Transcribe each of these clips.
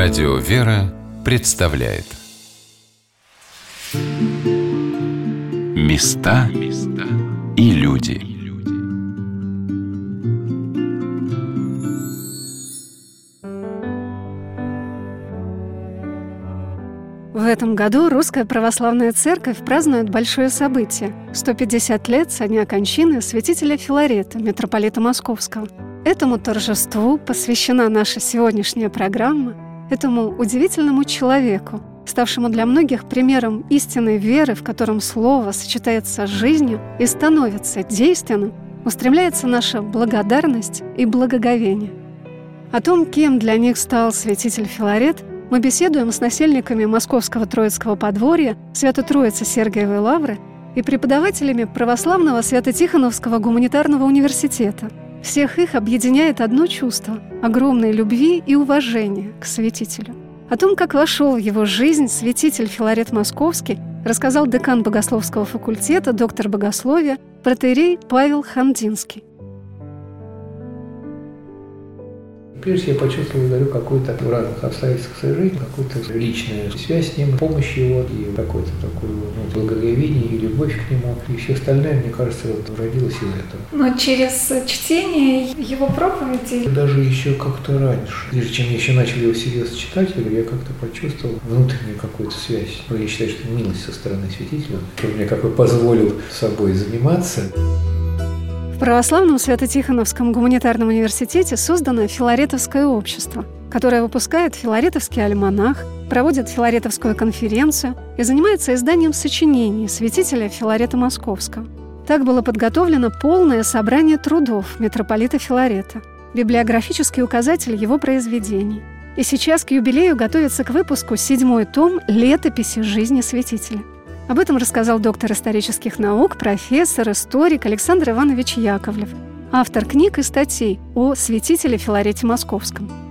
Радио «Вера» представляет. Места и люди. В этом году Русская Православная Церковь празднует большое событие – 150 лет со дня кончины святителя Филарета, митрополита Московского. Этому торжеству посвящена наша сегодняшняя программа, этому удивительному человеку, ставшему для многих примером истинной веры, в котором слово сочетается с жизнью и становится действенным, устремляется наша благодарность и благоговение. О том, кем для них стал святитель Филарет, мы беседуем с насельниками Московского Троицкого подворья Свято-Троицы Сергиевой Лавры и преподавателями Православного Свято-Тихоновского гуманитарного университета. Всех их объединяет одно чувство – огромной любви и уважения к святителю. О том, как вошел в его жизнь святитель Филарет Московский, рассказал декан Богословского факультета, доктор богословия, протеерей Павел Хандинский. Прежде я почувствовал, говорю, какую-то в разных обстоятельствах своей жизни, какую-то личную связь с ним, помощь его и какое-то такое ну, благоговение и любовь к нему. И все остальное, мне кажется, вот, родилось из этого. Но через чтение его проповедей... Даже еще как-то раньше, прежде чем я еще начал его серьезно читать, я как-то почувствовал внутреннюю какую-то связь. Ну, я считаю, что милость со стороны святителя, который мне как бы позволил собой заниматься. В Православном Свято-Тихоновском гуманитарном университете создано Филаретовское общество, которое выпускает Филаретовский альманах, проводит Филаретовскую конференцию и занимается изданием сочинений святителя Филарета Московского. Так было подготовлено полное собрание трудов митрополита Филарета, библиографический указатель его произведений. И сейчас к юбилею готовится к выпуску седьмой том «Летописи жизни святителя». Об этом рассказал доктор исторических наук, профессор, историк Александр Иванович Яковлев, автор книг и статей о святителе Филарете Московском.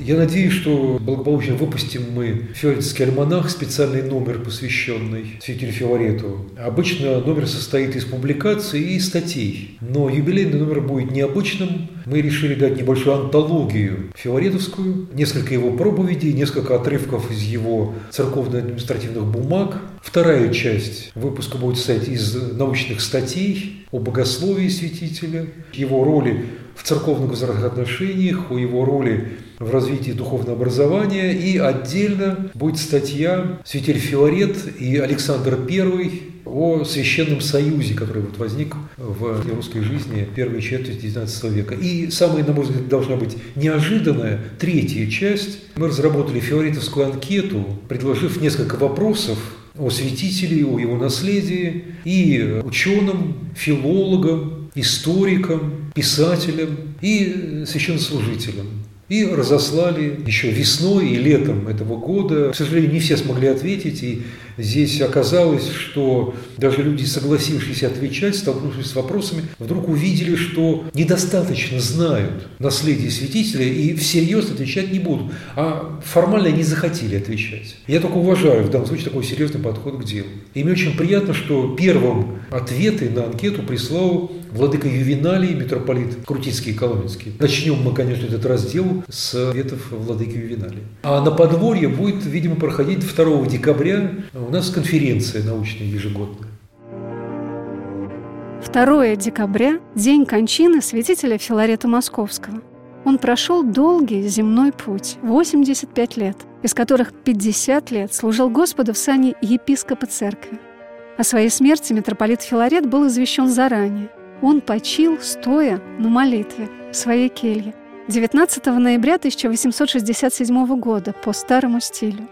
Я надеюсь, что благополучно выпустим мы Филаретский альманах, специальный номер, посвященный святителю Филарету. Обычно номер состоит из публикаций и статей, но юбилейный номер будет необычным. Мы решили дать небольшую антологию филаретовскую, несколько его проповедей, несколько отрывков из его церковно-административных бумаг. Вторая часть выпуска будет состоять из научных статей о богословии святителя, его роли в церковных отношениях, о его роли в развитии духовного образования. И отдельно будет статья «Святитель Филарет и Александр I о Священном Союзе, который вот возник в русской жизни первой четверти XIX века. И самая, на мой взгляд, должна быть неожиданная третья часть. Мы разработали филаретовскую анкету, предложив несколько вопросов о святителе, о его наследии и ученым, филологам, историкам, писателям и священнослужителям и разослали еще весной и летом этого года. К сожалению, не все смогли ответить, и здесь оказалось, что даже люди, согласившиеся отвечать, столкнувшись с вопросами, вдруг увидели, что недостаточно знают наследие святителя и всерьез отвечать не будут, а формально не захотели отвечать. Я только уважаю в данном случае такой серьезный подход к делу. И мне очень приятно, что первым ответы на анкету прислал владыка Ювеналий, митрополит Крутицкий и Коломенский. Начнем мы, конечно, этот раздел с ответов владыки Ювеналия. А на подворье будет, видимо, проходить 2 декабря у нас конференция научная ежегодная. 2 декабря – день кончины святителя Филарета Московского. Он прошел долгий земной путь – 85 лет, из которых 50 лет служил Господу в сане епископа церкви. О своей смерти митрополит Филарет был извещен заранее – он почил, стоя на молитве в своей келье 19 ноября 1867 года по старому стилю.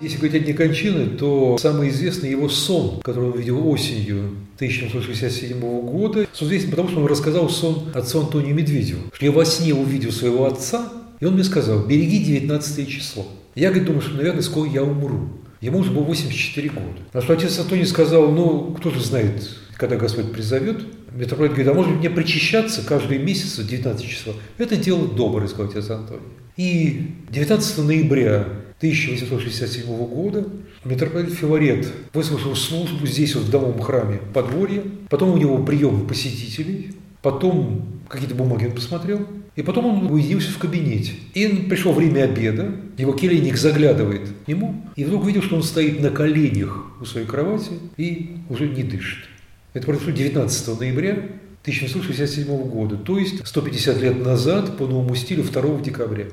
Если говорить о дне кончины, то самый известный его сон, который он видел осенью 1867 года, сон известен потому, что он рассказал сон отцу Антонию Медведеву, что я во сне увидел своего отца, и он мне сказал, береги 19 число. Я, говорит, думаю, что, наверное, скоро я умру. Ему уже было 84 года. На что отец Антоний сказал, ну, кто же знает, когда Господь призовет, митрополит говорит, а может мне причащаться каждый месяц 19 числа? Это дело доброе, сказал отец Антоний. И 19 ноября 1867 года митрополит Филарет выслушал службу здесь, вот в домом храме подворье, потом у него прием посетителей, потом какие-то бумаги он посмотрел, И потом он уединился в кабинете. И пришло время обеда, его келейник заглядывает к нему, и вдруг видел, что он стоит на коленях у своей кровати и уже не дышит. Это произошло 19 ноября 1767 года, то есть 150 лет назад по новому стилю 2 декабря.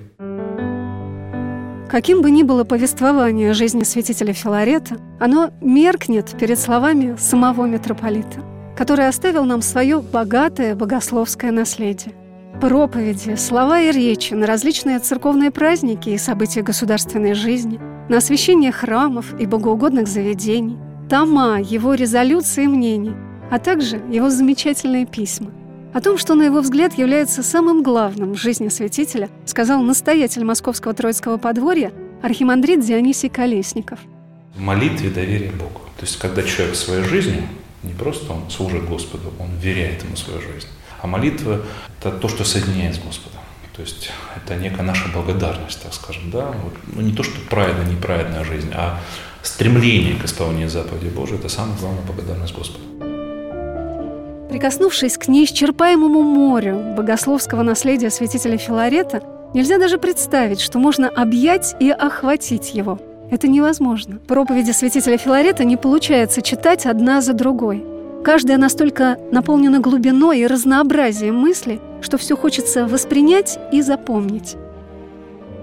Каким бы ни было повествование о жизни святителя Филарета, оно меркнет перед словами самого митрополита, который оставил нам свое богатое богословское наследие. Проповеди, слова и речи на различные церковные праздники и события государственной жизни, на освящение храмов и богоугодных заведений, тома его резолюции и мнений, а также его замечательные письма – о том, что, на его взгляд, является самым главным в жизни святителя, сказал настоятель Московского Троицкого подворья архимандрит Дионисий Колесников. В молитве доверие Богу. То есть, когда человек в своей жизни, не просто он служит Господу, он веряет ему свою жизнь, а молитва – это то, что соединяет с Господом. То есть это некая наша благодарность, так скажем, да, вот, ну не то, что праведная, неправедная жизнь, а стремление к исполнению заповеди Божией – это самая главная благодарность Господу. Прикоснувшись к неисчерпаемому морю богословского наследия святителя Филарета, нельзя даже представить, что можно объять и охватить его. Это невозможно. Проповеди святителя Филарета не получается читать одна за другой. Каждая настолько наполнена глубиной и разнообразием мыслей, что все хочется воспринять и запомнить.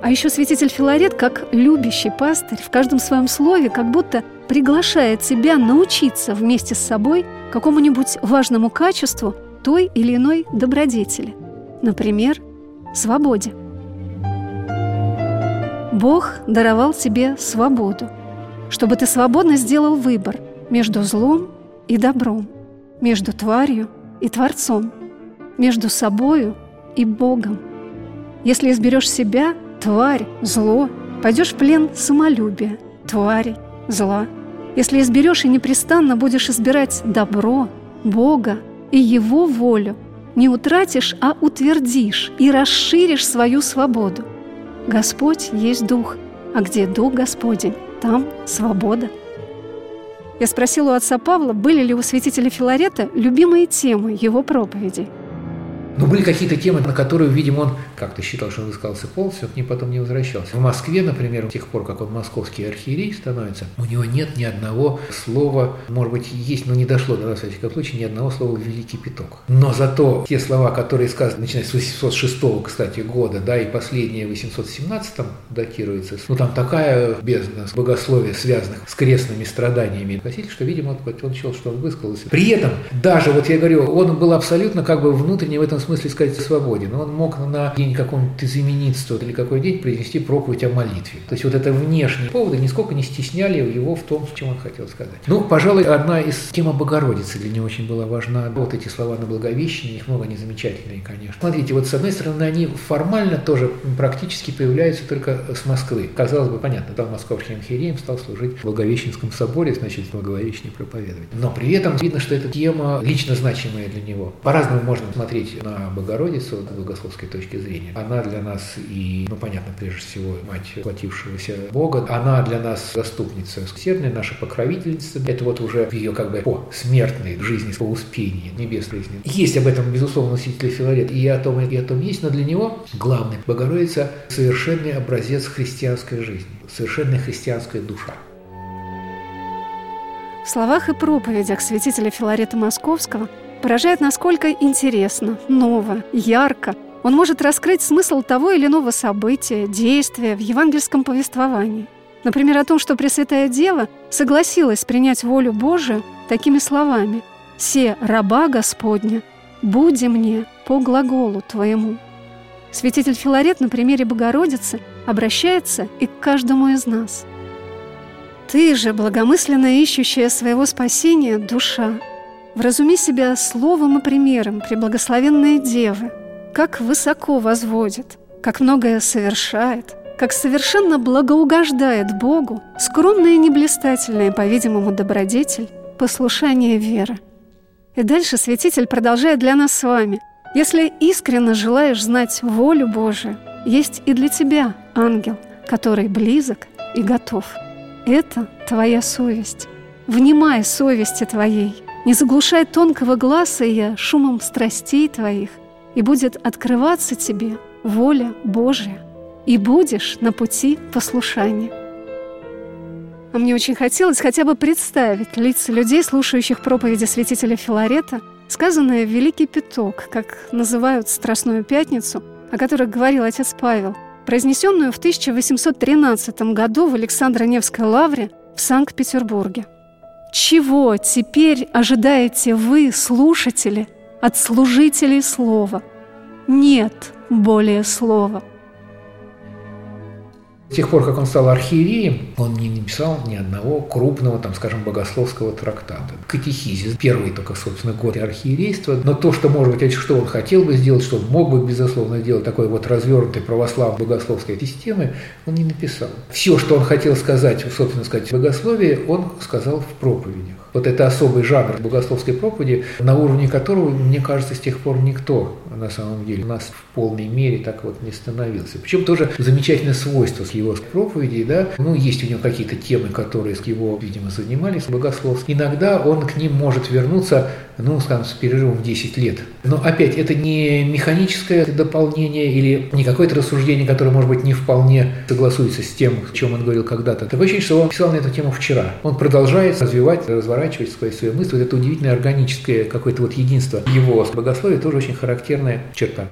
А еще святитель Филарет, как любящий пастырь, в каждом своем слове как будто приглашает тебя научиться вместе с собой какому-нибудь важному качеству той или иной добродетели. Например, свободе. Бог даровал тебе свободу, чтобы ты свободно сделал выбор между злом и добром, между тварью и Творцом, между собою и Богом. Если изберешь себя, тварь, зло, пойдешь в плен самолюбия, твари, зла. Если изберешь и непрестанно будешь избирать добро, Бога и Его волю, не утратишь, а утвердишь и расширишь свою свободу. Господь есть Дух, а где Дух Господень, там свобода. Я спросила у отца Павла, были ли у святителя Филарета любимые темы его проповедей – но были какие-то темы, на которые, видимо, он как-то считал, что он высказался полностью, к ним потом не возвращался. В Москве, например, с тех пор, как он московский архиерей становится, у него нет ни одного слова, может быть, есть, но не дошло до нас, в всяком случае, ни одного слова «великий пяток». Но зато те слова, которые сказаны, начиная с 806, кстати, года, да, и последние в 817 датируются, ну, там такая бездна богословия, связанных с крестными страданиями, Василий, что, видимо, он счел, что он высказался. При этом, даже, вот я говорю, он был абсолютно как бы внутренне в этом смысле сказать о свободе, но он мог на день какого-нибудь измениться или какой день произнести проповедь о молитве. То есть вот это внешние поводы нисколько не стесняли его в том, чем он хотел сказать. Ну, пожалуй, одна из тем Богородицы для него очень была важна. Вот эти слова на Благовещение, их много, они замечательные, конечно. Смотрите, вот с одной стороны, они формально тоже практически появляются только с Москвы. Казалось бы, понятно, там московским архиереем стал служить в Благовещенском соборе, значит, Благовещение проповедовать. Но при этом видно, что эта тема лично значимая для него. По-разному можно смотреть на на Богородицу с богословской точки зрения. Она для нас и, ну, понятно, прежде всего, мать платившегося Бога. Она для нас заступница сердная, наша покровительница. Это вот уже ее как бы по смертной жизни, по успении небесной жизни. Есть об этом, безусловно, носитель Филарет, и о том, и о том есть, но для него главный Богородица – совершенный образец христианской жизни, совершенная христианская душа. В словах и проповедях святителя Филарета Московского – поражает, насколько интересно, ново, ярко он может раскрыть смысл того или иного события, действия в евангельском повествовании. Например, о том, что Пресвятая Дева согласилась принять волю Божию такими словами «Се раба Господня, буди мне по глаголу Твоему». Святитель Филарет на примере Богородицы обращается и к каждому из нас. «Ты же, благомысленно ищущая своего спасения, душа, Вразуми себя словом и примером, преблагословенные девы, как высоко возводит, как многое совершает, как совершенно благоугождает Богу, скромная и неблистательная, по-видимому, добродетель, послушание веры. И дальше святитель продолжает для нас с вами. Если искренне желаешь знать волю Божию, есть и для тебя ангел, который близок и готов. Это твоя совесть. Внимай совести твоей – не заглушай тонкого глаза я шумом страстей твоих, и будет открываться тебе воля Божия, и будешь на пути послушания. А мне очень хотелось хотя бы представить лица людей, слушающих проповеди святителя Филарета, сказанное Великий Пяток, как называют Страстную Пятницу, о которой говорил отец Павел, произнесенную в 1813 году в Александро-Невской лавре в Санкт-Петербурге. Чего теперь ожидаете вы, слушатели, от служителей слова? Нет более слова – с тех пор, как он стал архиереем, он не написал ни одного крупного, там, скажем, богословского трактата. Катехизис, первый только, собственно, год архиерейства, но то, что, может быть, что он хотел бы сделать, что он мог бы, безусловно, сделать такой вот развернутой православной богословской системы, он не написал. Все, что он хотел сказать, собственно сказать, в богословии, он сказал в проповедях. Вот это особый жанр богословской проповеди, на уровне которого, мне кажется, с тех пор никто на самом деле у нас в полной мере так вот не становился. Причем тоже замечательное свойство с его проповедей, да, ну, есть у него какие-то темы, которые с его, видимо, занимались богословством. Иногда он к ним может вернуться, ну, скажем, с перерывом в 10 лет. Но опять, это не механическое дополнение или не какое-то рассуждение, которое, может быть, не вполне согласуется с тем, о чем он говорил когда-то. Такое ощущение, что он писал на эту тему вчера. Он продолжает развивать, разворачивать свои, свои мысли. Вот это удивительное органическое какое-то вот единство его богословия тоже очень характерная черта.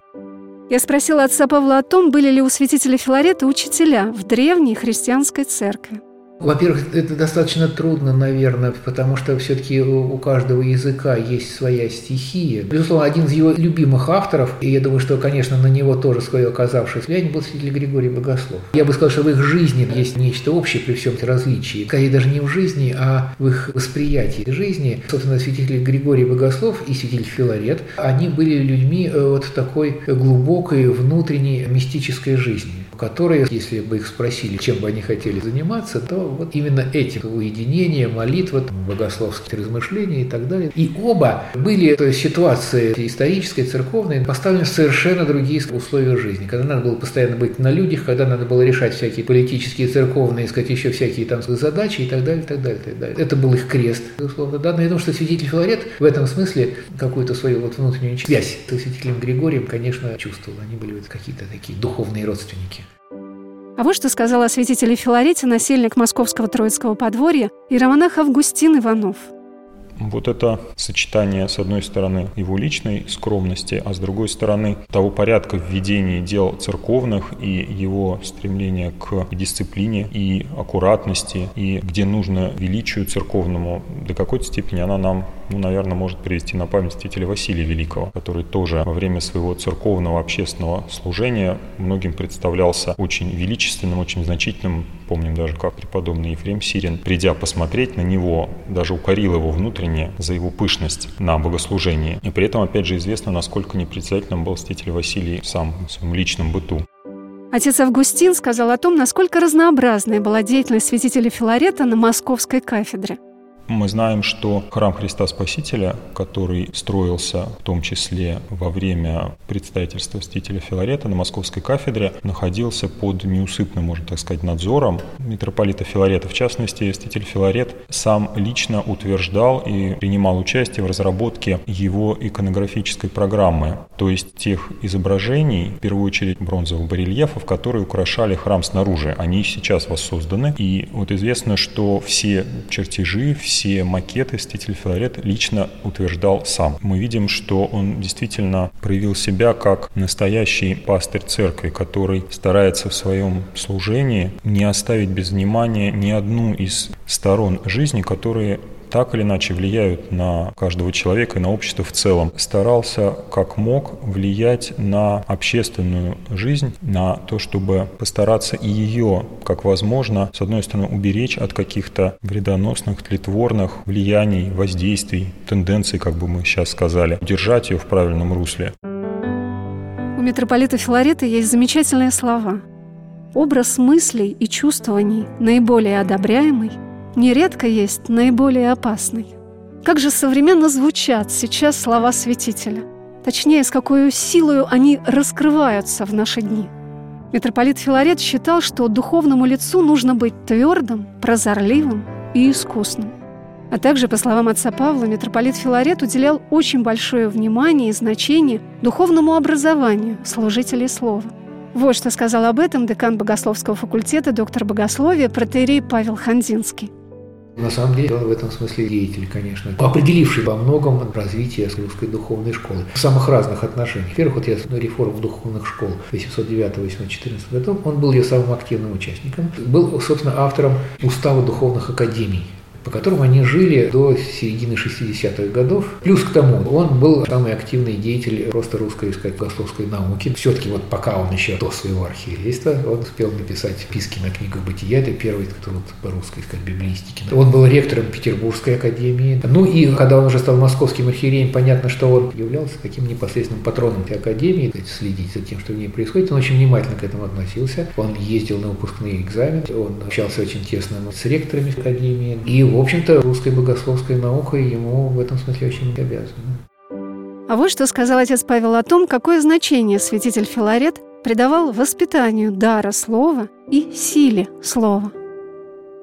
Я спросила отца Павла о том, были ли у святителя Филарета учителя в древней христианской церкви. Во-первых, это достаточно трудно, наверное, потому что все-таки у каждого языка есть своя стихия. Безусловно, один из его любимых авторов, и я думаю, что, конечно, на него тоже свое оказавшееся влияние, был святитель Григорий Богослов. Я бы сказал, что в их жизни есть нечто общее при всем различии. Скорее, даже не в жизни, а в их восприятии жизни. Собственно, святитель Григорий Богослов и святитель Филарет, они были людьми э, вот такой глубокой внутренней мистической жизни которые, если бы их спросили, чем бы они хотели заниматься, то вот именно этим уединение, молитва, богословские размышления и так далее. И оба были то ситуации исторической, церковной, поставлены в совершенно другие условия жизни. Когда надо было постоянно быть на людях, когда надо было решать всякие политические, церковные, сказать, еще всякие там задачи и так далее, и так далее, и так далее. Это был их крест, безусловно. Да? Но я думаю, что святитель Филарет в этом смысле какую-то свою вот внутреннюю связь с святителем Григорием, конечно, чувствовал. Они были вот какие-то такие духовные родственники. А вот что сказал о святителе Филарете насельник московского Троицкого подворья и романах Августин Иванов – вот это сочетание, с одной стороны, его личной скромности, а с другой стороны, того порядка в ведении дел церковных и его стремление к дисциплине и аккуратности, и где нужно величию церковному, до какой-то степени она нам, ну, наверное, может привести на память святителя Василия Великого, который тоже во время своего церковного общественного служения многим представлялся очень величественным, очень значительным. Помним даже, как преподобный Ефрем Сирин, придя посмотреть на него, даже укорил его внутренне за его пышность на богослужении. И при этом, опять же, известно, насколько непредставительным был святитель Василий сам в своем личном быту. Отец Августин сказал о том, насколько разнообразной была деятельность святителя Филарета на московской кафедре – мы знаем, что храм Христа Спасителя, который строился в том числе во время представительства святителя Филарета на Московской кафедре, находился под неусыпным, можно так сказать, надзором митрополита Филарета. В частности, святитель Филарет сам лично утверждал и принимал участие в разработке его иконографической программы, то есть тех изображений, в первую очередь бронзовых барельефов, которые украшали храм снаружи. Они сейчас воссозданы. И вот известно, что все чертежи, все все макеты Ститель Филарет лично утверждал сам. Мы видим, что он действительно проявил себя как настоящий пастырь церкви, который старается в своем служении не оставить без внимания ни одну из сторон жизни, которые так или иначе влияют на каждого человека и на общество в целом. Старался как мог влиять на общественную жизнь, на то, чтобы постараться и ее, как возможно, с одной стороны, уберечь от каких-то вредоносных, тлетворных влияний, воздействий, тенденций, как бы мы сейчас сказали, удержать ее в правильном русле. У митрополита Филарета есть замечательные слова. Образ мыслей и чувствований наиболее одобряемый – нередко есть наиболее опасный. Как же современно звучат сейчас слова святителя. Точнее, с какой силой они раскрываются в наши дни. Митрополит Филарет считал, что духовному лицу нужно быть твердым, прозорливым и искусным. А также, по словам отца Павла, митрополит Филарет уделял очень большое внимание и значение духовному образованию служителей слова. Вот что сказал об этом декан Богословского факультета, доктор богословия, протерей Павел Хандинский. На самом деле он в этом смысле деятель, конечно, определивший во многом развитие русской духовной школы в самых разных отношениях. Во-первых, вот я на реформу духовных школ 809-814 годов, он был ее самым активным участником, был, собственно, автором устава духовных академий по которым они жили до середины 60-х годов. Плюс к тому, он был самый активный деятель просто русской, сказать, богословской науки. Все-таки вот пока он еще до своего архиерейства, он успел написать писки на книгу «Бытия», это первый, вот по русской, сказать, библиистике. Он был ректором Петербургской академии. Ну и когда он уже стал московским архиереем, понятно, что он являлся таким непосредственным патроном этой академии, следить за тем, что в ней происходит. Он очень внимательно к этому относился. Он ездил на выпускные экзамены, он общался очень тесно с ректорами академии. И в общем-то, русской богословской наукой ему в этом смысле очень обязаны. А вот что сказал отец Павел о том, какое значение святитель Филарет придавал воспитанию дара слова и силе слова.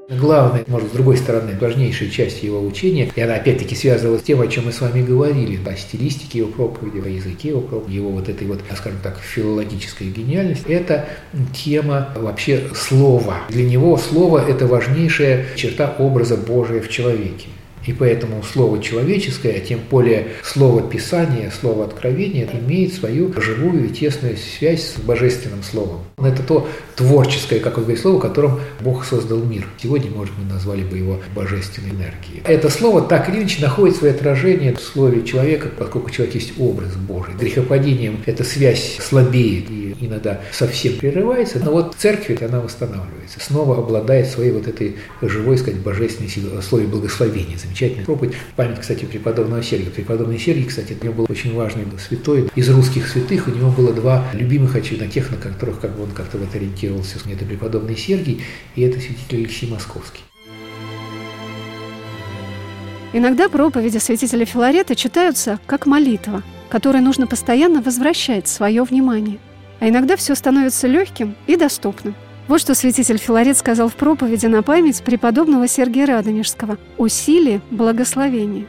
Главное, может, с другой стороны, важнейшая часть его учения, и она опять-таки связана с тем, о чем мы с вами говорили, о стилистике его проповеди, о языке его проповеди, его вот этой вот, скажем так, филологической гениальности, это тема вообще слова. Для него слово – это важнейшая черта образа Божия в человеке. И поэтому слово человеческое, а тем более слово Писания, слово Откровения, имеет свою живую и тесную связь с божественным словом. Это то творческое, как он говорит, слово, которым Бог создал мир. Сегодня, может, мы назвали бы его божественной энергией. Это слово так или иначе находит свое отражение в слове человека, поскольку человек есть образ Божий. Грехопадением эта связь слабеет и иногда совсем прерывается, но вот церковь, она восстанавливается, снова обладает своей вот этой живой, сказать, божественной силой, слове благословения. Замечательная проповедь. Память, кстати, преподобного Сергия. Преподобный Сергий, кстати, у него был очень важный святой. Из русских святых у него было два любимых очевидно тех, на которых как бы он как-то вот ориентировался. Это преподобный Сергий и это святитель Алексей Московский. Иногда проповеди святителя Филарета читаются как молитва, которой нужно постоянно возвращать свое внимание. А иногда все становится легким и доступным. Вот что святитель Филарет сказал в проповеди на память преподобного Сергия Радонежского о силе благословения.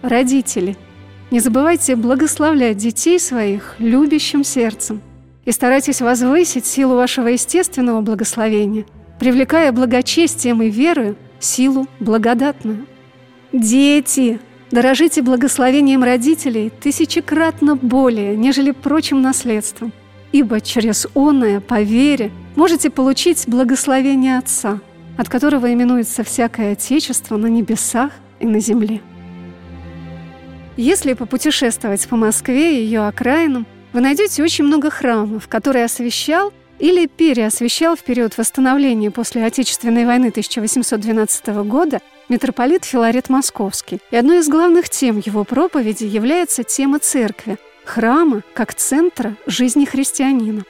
Родители, не забывайте благословлять детей своих любящим сердцем и старайтесь возвысить силу вашего естественного благословения, привлекая благочестием и верою силу благодатную. Дети, Дорожите благословением родителей тысячекратно более, нежели прочим наследством, ибо через оное, по вере, можете получить благословение Отца, от которого именуется всякое Отечество на небесах и на земле. Если попутешествовать по Москве и ее окраинам, вы найдете очень много храмов, которые освещал или переосвещал в период восстановления после Отечественной войны 1812 года митрополит Филарет Московский. И одной из главных тем его проповеди является тема церкви, храма как центра жизни христианина.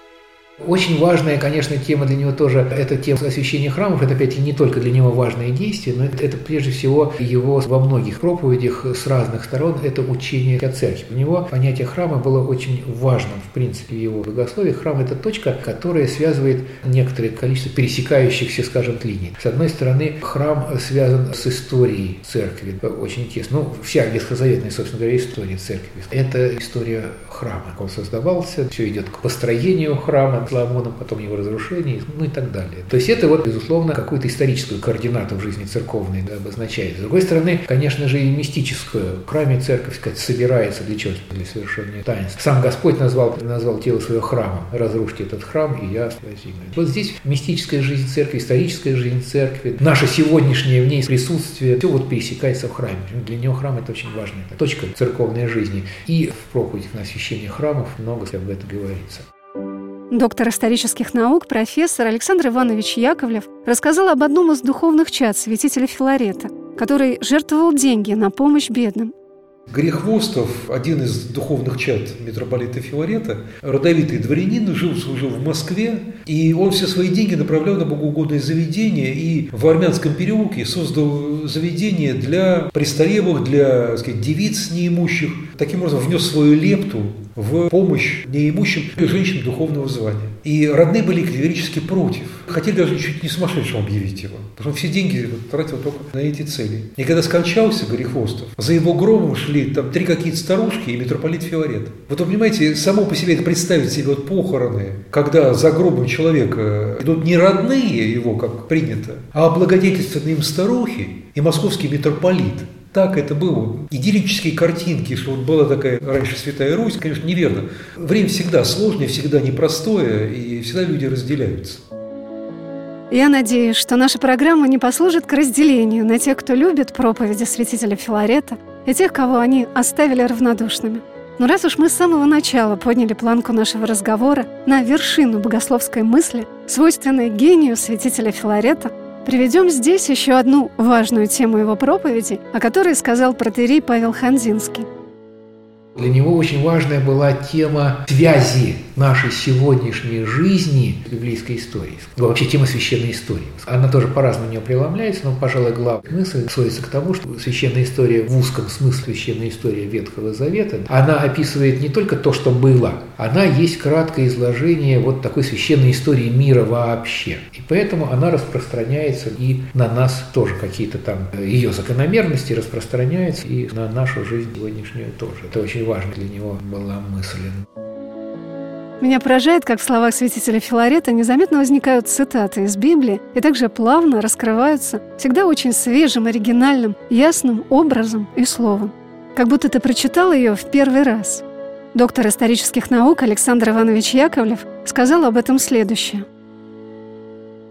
Очень важная, конечно, тема для него тоже – это тема освящения храмов. Это, опять-таки, не только для него важное действие, но это, это прежде всего его во многих проповедях с разных сторон – это учение о церкви. У него понятие храма было очень важным, в принципе, в его богословии. Храм – это точка, которая связывает некоторое количество пересекающихся, скажем, линий. С одной стороны, храм связан с историей церкви очень тесно. Ну, вся ветхозаветная, собственно говоря, история церкви – это история храма. Он создавался, все идет к построению храма, Соломоном, потом его разрушение, ну и так далее. То есть это вот, безусловно, какую-то историческую координату в жизни церковной да, обозначает. С другой стороны, конечно же, и мистическую. В храме церковь, сказать, собирается для чего? Для совершения таинств. Сам Господь назвал, назвал тело своего храмом. Разрушьте этот храм, и я возьму. Вот здесь мистическая жизнь церкви, историческая жизнь церкви, наше сегодняшнее в ней присутствие, все вот пересекается в храме. Для него храм это очень важная точка церковной жизни. И в проповедях на освящение храмов много об этом говорится. Доктор исторических наук, профессор Александр Иванович Яковлев рассказал об одном из духовных чад святителя Филарета, который жертвовал деньги на помощь бедным. Грехвостов, один из духовных чад митрополита Филарета, родовитый дворянин, жил, служил в Москве, и он все свои деньги направлял на богоугодное заведение, и в Армянском переулке создал заведение для престарелых, для так сказать, девиц неимущих, таким образом внес свою лепту в помощь неимущим женщинам духовного звания. И родные были категорически против. Хотели даже чуть не сумасшедшим объявить его. Потому что все деньги тратил только на эти цели. И когда скончался Горехвостов, за его громом шли там три какие-то старушки и митрополит Филарет. Вот вы понимаете, само по себе это представить себе вот похороны, когда за гробом человека идут не родные его, как принято, а облагодетельственные им старухи и московский митрополит. Так это было. Идиллические картинки, что вот была такая раньше Святая Русь, конечно, неверно. Время всегда сложное, всегда непростое, и всегда люди разделяются. Я надеюсь, что наша программа не послужит к разделению на тех, кто любит проповеди святителя Филарета, и тех, кого они оставили равнодушными. Но раз уж мы с самого начала подняли планку нашего разговора на вершину богословской мысли, свойственной гению святителя Филарета, Приведем здесь еще одну важную тему его проповеди, о которой сказал протерей Павел Ханзинский – для него очень важная была тема связи нашей сегодняшней жизни библейской историей. Вообще тема священной истории. Она тоже по-разному у нее преломляется, но, пожалуй, главная мысль сводится к тому, что священная история в узком смысле священная история Ветхого Завета, она описывает не только то, что было, она есть краткое изложение вот такой священной истории мира вообще. И поэтому она распространяется и на нас тоже какие-то там ее закономерности распространяются и на нашу жизнь сегодняшнюю тоже. Это очень важной для него была мысль. Меня поражает, как в словах святителя Филарета незаметно возникают цитаты из Библии и также плавно раскрываются всегда очень свежим, оригинальным, ясным образом и словом. Как будто ты прочитал ее в первый раз. Доктор исторических наук Александр Иванович Яковлев сказал об этом следующее.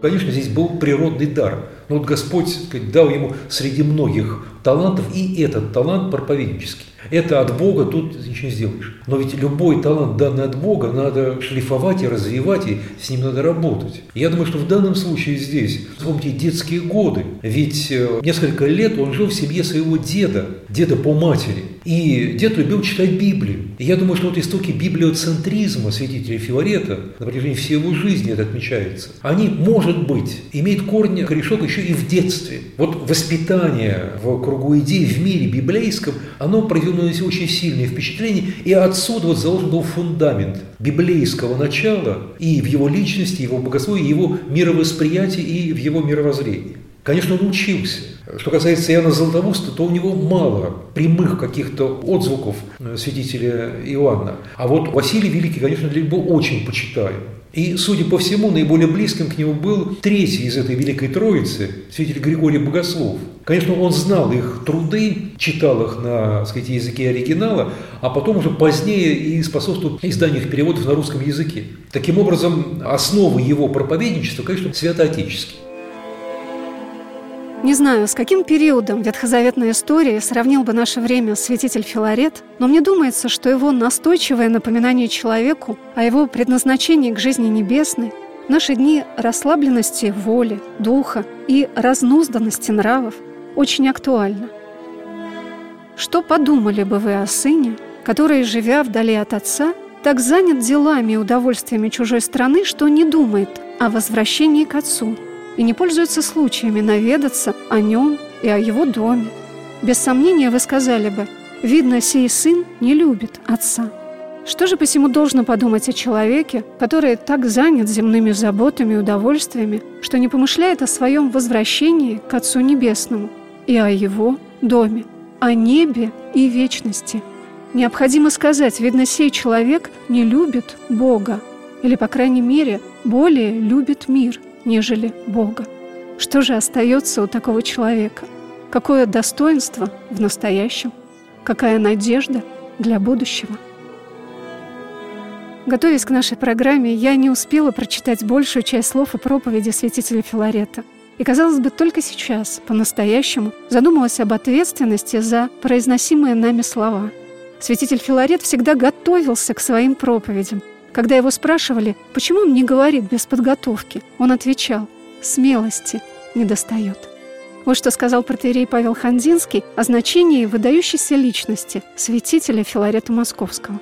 Конечно, здесь был природный дар. Но вот Господь сказать, дал ему среди многих талантов и этот талант проповеднический. Это от Бога, тут ничего не сделаешь. Но ведь любой талант, данный от Бога, надо шлифовать и развивать, и с ним надо работать. Я думаю, что в данном случае здесь, вспомните детские годы, ведь э, несколько лет он жил в семье своего деда, деда по матери. И дед любил читать Библию. И я думаю, что вот истоки библиоцентризма святителя Филарета на протяжении всей его жизни это отмечается. Они, может быть, имеют корни, корешок еще и в детстве. Вот воспитание в кругу идей в мире библейском, оно произвело на очень сильное впечатление, и отсюда вот заложен был фундамент библейского начала и в его личности, его богословии, его мировосприятии и в его мировоззрении. Конечно, он учился. Что касается Иоанна Златоуста, то у него мало прямых каких-то отзвуков э, святителя Иоанна. А вот Василий Великий, конечно, для него очень почитаем. И, судя по всему, наиболее близким к нему был третий из этой Великой Троицы, святитель Григорий Богослов. Конечно, он знал их труды, читал их на сказать, языке оригинала, а потом уже позднее и способствовал изданию их переводов на русском языке. Таким образом, основы его проповедничества, конечно, святоотеческие. Не знаю, с каким периодом ветхозаветной истории сравнил бы наше время святитель Филарет, но мне думается, что его настойчивое напоминание человеку о его предназначении к жизни небесной наши дни расслабленности воли, духа и разнузданности нравов очень актуально. Что подумали бы вы о сыне, который, живя вдали от отца, так занят делами и удовольствиями чужой страны, что не думает о возвращении к отцу – и не пользуется случаями наведаться о нем и о его доме. Без сомнения вы сказали бы, видно, сей сын не любит отца. Что же посему должно подумать о человеке, который так занят земными заботами и удовольствиями, что не помышляет о своем возвращении к Отцу Небесному и о его доме, о небе и вечности? Необходимо сказать, видно, сей человек не любит Бога, или, по крайней мере, более любит мир – нежели Бога. Что же остается у такого человека? Какое достоинство в настоящем? Какая надежда для будущего? Готовясь к нашей программе, я не успела прочитать большую часть слов и проповеди святителя Филарета. И, казалось бы, только сейчас, по-настоящему, задумалась об ответственности за произносимые нами слова. Святитель Филарет всегда готовился к своим проповедям, когда его спрашивали, почему он не говорит без подготовки, он отвечал «смелости не достает». Вот что сказал протерей Павел Хандинский о значении выдающейся личности святителя Филарета Московского.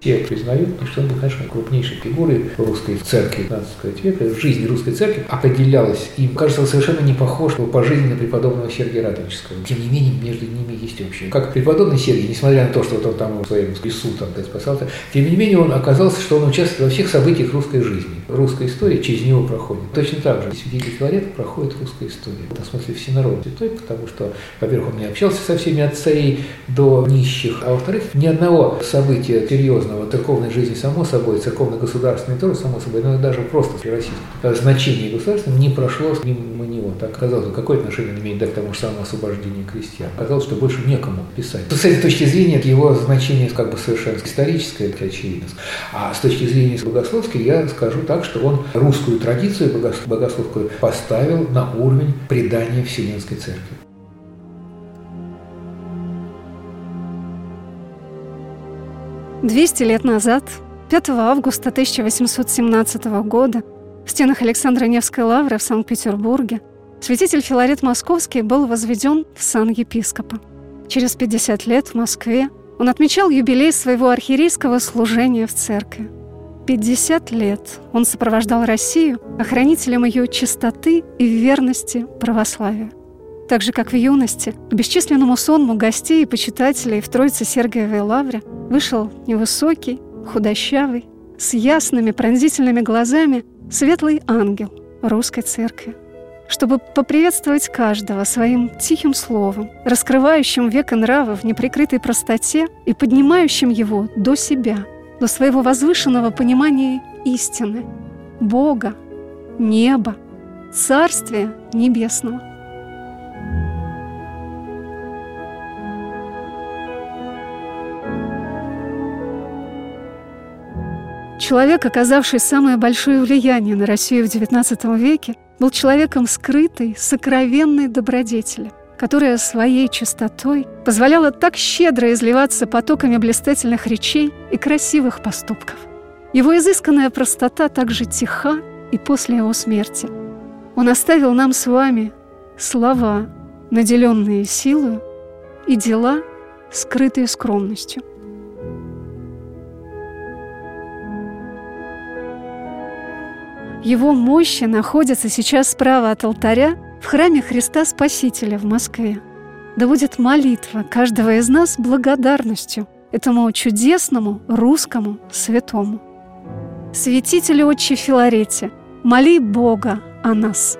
Все признают, что он был, конечно, крупнейшей фигурой русской церкви 15 века. Жизни русской церкви определялась им. Кажется, он совершенно не похож по жизни на преподобного Сергия Радонежского. Тем не менее, между ними есть общее. Как преподобный Сергий, несмотря на то, что вот он там в своем лесу там, спасался, тем не менее, он оказался, что он участвует во всех событиях русской жизни. Русская история через него проходит. Точно так же святитель Филарет проходит русская история. В этом смысле всенародный святой, потому что, во-первых, он не общался со всеми от царей до нищих, а во-вторых, ни одного события серьезного церковной жизни, само собой, церковно-государственной тоже, само собой, но даже просто российское значение государства не прошло мимо него. Так казалось бы, какое отношение имеет да, к тому же самому освобождению крестьян? Казалось, что больше некому писать. С этой точки зрения его значение как бы совершенно историческое, это очевидно. А с точки зрения богословской я скажу так, что он русскую традицию богословскую поставил на уровень предания Вселенской Церкви. 200 лет назад, 5 августа 1817 года, в стенах Александра Невской лавры в Санкт-Петербурге, святитель Филарет Московский был возведен в сан епископа. Через 50 лет в Москве он отмечал юбилей своего архиерейского служения в церкви. 50 лет он сопровождал Россию охранителем ее чистоты и верности православия. Так же, как в юности, к бесчисленному сонму гостей и почитателей в Троице Сергиевой Лавре вышел невысокий, худощавый, с ясными пронзительными глазами светлый ангел русской церкви, чтобы поприветствовать каждого своим тихим словом, раскрывающим век и нравы в неприкрытой простоте и поднимающим его до себя, до своего возвышенного понимания истины, Бога, неба, Царствия Небесного. Человек, оказавший самое большое влияние на Россию в XIX веке, был человеком скрытой, сокровенной добродетели, которая своей чистотой позволяла так щедро изливаться потоками блистательных речей и красивых поступков. Его изысканная простота также тиха и после его смерти. Он оставил нам с вами слова, наделенные силой, и дела, скрытые скромностью. Его мощи находятся сейчас справа от алтаря в храме Христа Спасителя в Москве. Да будет молитва каждого из нас благодарностью этому чудесному русскому святому. Святитель Отче Филарете, моли Бога о нас –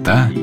Люди.